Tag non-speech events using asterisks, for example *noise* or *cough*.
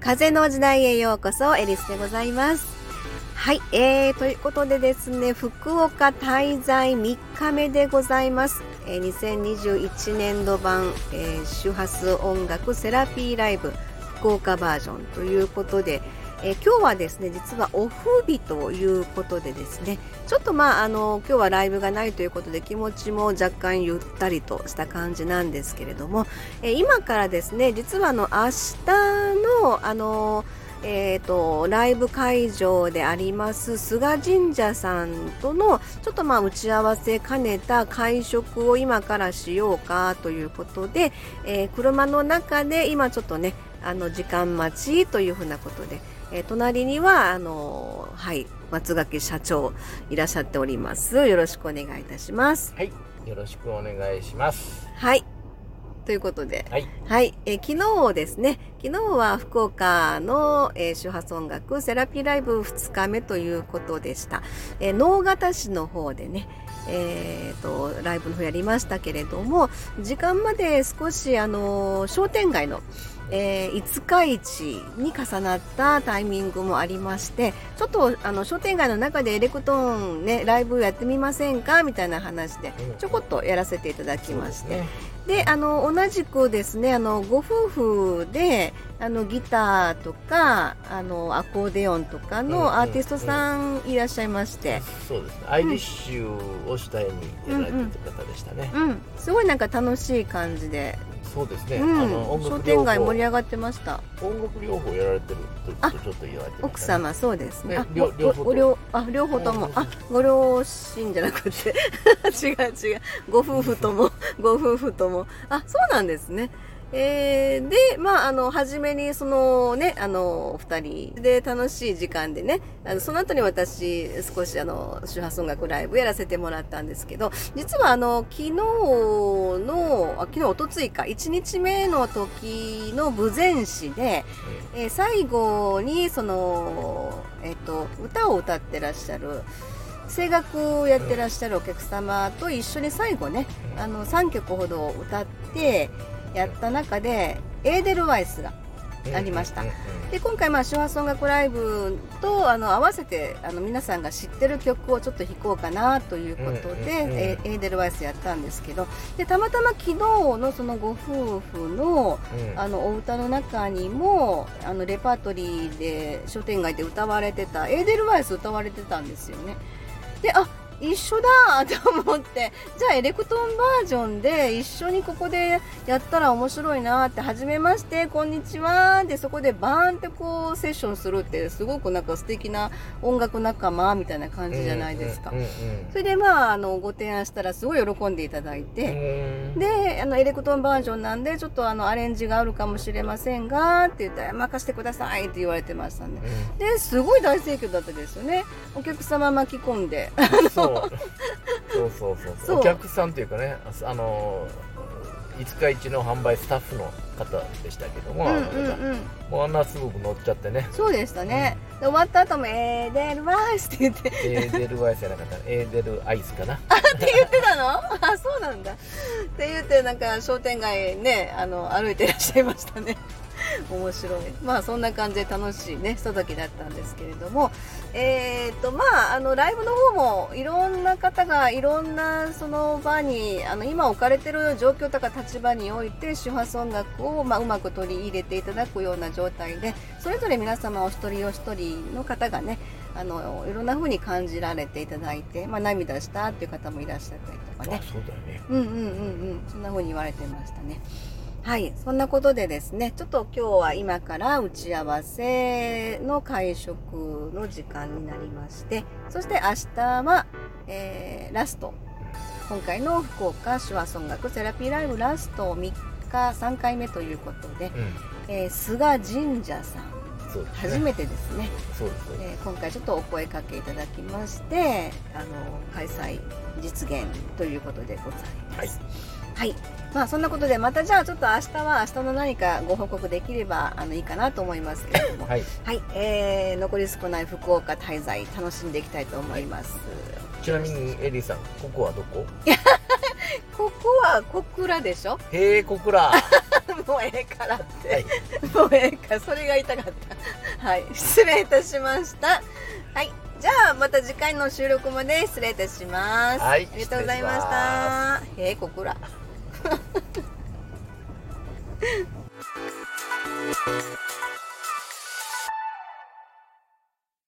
風の時代へようこそエリスでございます。はい、えー、ということでですね福岡滞在3日目でございます。えー、2021年度版、えー、周波数音楽セラピーライブ福岡バージョンということで、えー、今日はですね実はオフ日ということでですねちょっとまああの今日はライブがないということで気持ちも若干ゆったりとした感じなんですけれども、えー、今からですね実はあの明日のあのえーと、ライブ会場であります菅神社さんとのちょっとまあ打ち合わせ兼ねた会食を今からしようかということで、えー、車の中で今ちょっとねあの時間待ちというふうなことで、えー、隣にはあのはい松垣社長いらっしゃっております。よろしくお願いいたします。はいよろしくお願いします。はい。ということで、はい、はい、え昨日ですね、昨日は福岡の、えー、周波数音楽セラピーライブ2日目ということでした。えー、能形市の方でね、えーと、ライブの方やりましたけれども、時間まで少しあの商店街のえー、五日市に重なったタイミングもありましてちょっとあの商店街の中でエレクトーンねライブやってみませんか？みたいな話でちょこっとやらせていただきまして、であの同じくですねあのご夫婦であのギターとかあのアコーディオンとかのアーティストさんいらっしゃいまして、そうですね。アイリッシュを主体にやられてる方でしたね、うん、うん、すごいなんか楽しい感じでそうですね、うん、あの音楽商店街盛り上がってました。音楽療法やられてるとちょっと言われて、ね、奥様そうですね。あ両両方両あ両方とも。あご両親じゃなくて。*laughs* 違う違う。ご夫婦とも。ご夫婦とも。あそうなんですねえー、で、まあ、あの、初めに、そのね、あの、二人で楽しい時間でね、あの、その後に私、少しあの、周波数音楽ライブやらせてもらったんですけど、実はあの、昨日の、あ昨日、おとついか、1日目の時の武前詩で、えー、最後に、その、えっ、ー、と、歌を歌ってらっしゃる、声楽をやってらっしゃるお客様と一緒に最後ね、あの、3曲ほど歌って、やった中でエーデルワイスがありました。で今回、まあ、周波数音楽ライブとあの合わせてあの皆さんが知ってる曲をちょっと弾こうかなということで、エーデルワイスやったんですけどでたまたま昨日のそのご夫婦の,、あのお歌の中にもあのレパートリーで商店街で歌われてたエーデルワイス歌われてたんですよね。であ一緒だと思って。じゃあエレクトーンバージョンで一緒にここでやったら面白いなって初めましてこんにちはでそこでバーンってこうセッションするってすごくなんか素敵な音楽仲間みたいな感じじゃないですか、それでまああのご提案したらすごい喜んでいただいて、であのエレクトーンバージョンなんでちょっとあのアレンジがあるかもしれませんがって言ったら任せてくださいって言われてましたんで、ですごい大盛況だったですよね。お客様巻き込んで *laughs* そう。そうそうそうお客さんというかねあの五日市の販売スタッフの方でしたけども、うんうんうん、もうあんなすごく乗っちゃってね。そうでしたね、うん、で終わった後も「エーデルワイス」って言って。エーデルワイスじゃなかった。エーデルアイスかな。*laughs* あって言ってたの？あそうなんだ。って言ってなんか商店街ねあの歩いてらっしゃいましたね面白い。まあそんな感じで楽しいねひとときだったんですけれども。えーとまあ、あのライブの方もいろんな方がいろんなその場にあの今置かれてる状況とか立場において周波数音楽を、まあ、うまく取り入れていただくような状態でそれぞれ皆様お一人お一人の方がねあのいろんな風に感じられていただいて、まあ、涙したっていう方もいらっしゃったりとかね。そうだよね。うんうんうんうん。そんな風に言われてましたね。はい、そんなことでですね、ちょっと今日は今から打ち合わせの会食の時間になりまして、そして明日は、えー、ラスト、今回の福岡手話音楽セラピーライブラスト3日3回目ということで、うん、えー、菅神社さん、ね、初めてですね。そうですえー、今回ちょっとお声かけいただきましてあの開催実現ということでございます。はい。はい。まあそんなことでまたじゃあちょっと明日は明日の何かご報告できればあのいいかなと思いますけれども、はい、はい、えー、残り少ない福岡滞在楽しんでいきたいと思います。ちなみにエリーさんここはどこ？*laughs* ここは小倉でしょ？へえ小倉。*laughs* もうええからって、はい。*laughs* もうええからそれが言いたかったはい *laughs* 失礼いたしました。はいじゃあまた次回の収録まで失礼いたします。はいありがとうございました。へえ小倉 *laughs*